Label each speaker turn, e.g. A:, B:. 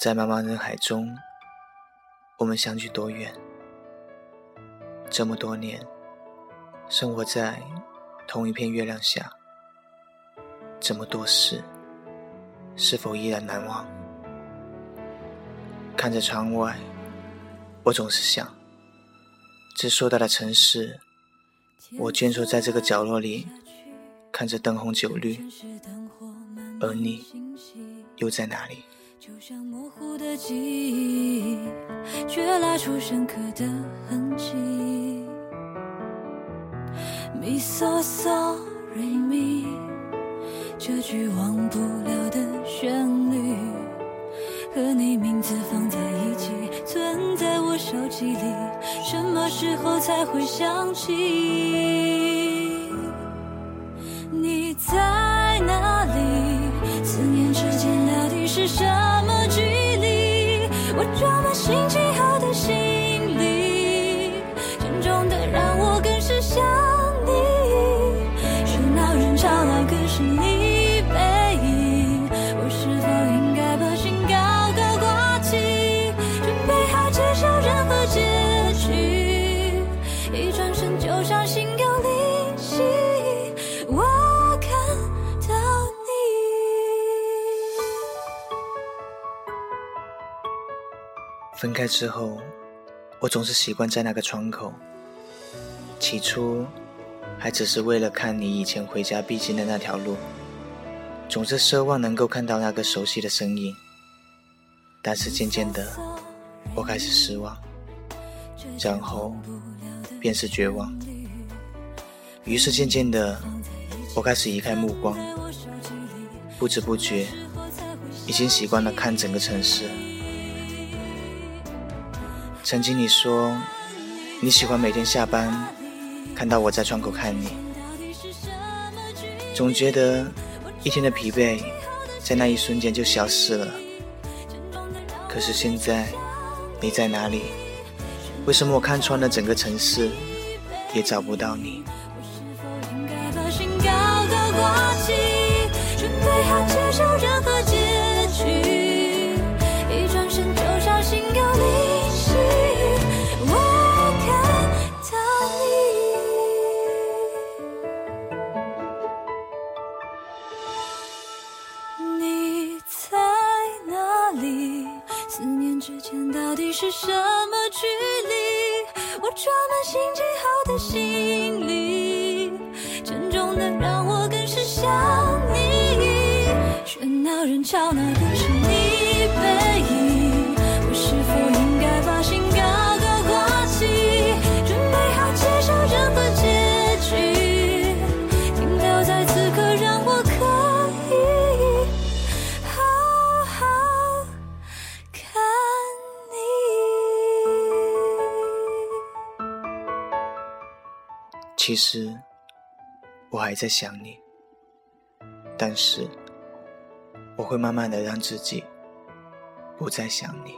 A: 在茫茫人海中，我们相距多远？这么多年，生活在同一片月亮下，这么多事，是否依然难忘？看着窗外，我总是想，这硕大的城市，我蜷缩在这个角落里，看着灯红酒绿，而你又在哪里？
B: 就像模糊的记忆，却拉出深刻的痕迹。Mi so sorry me，这句忘不了的旋律，和你名字放在一起，存在我手机里，什么时候才会想起？你在哪心
A: 分开之后，我总是习惯在那个窗口。起初，还只是为了看你以前回家必经的那条路，总是奢望能够看到那个熟悉的身影。但是渐渐的，我开始失望，然后便是绝望。于是渐渐的，我开始移开目光，不知不觉，已经习惯了看整个城市。曾经你说你喜欢每天下班看到我在窗口看你，总觉得一天的疲惫在那一瞬间就消失了。可是现在你在哪里？为什么我看穿了整个城市也找不到你？
B: 是什么距离？我装满心情好的行李，沉重的让我更是想你。喧闹人潮那个是你背影，
A: 其实我还在想你，但是我会慢慢的让自己不再想你。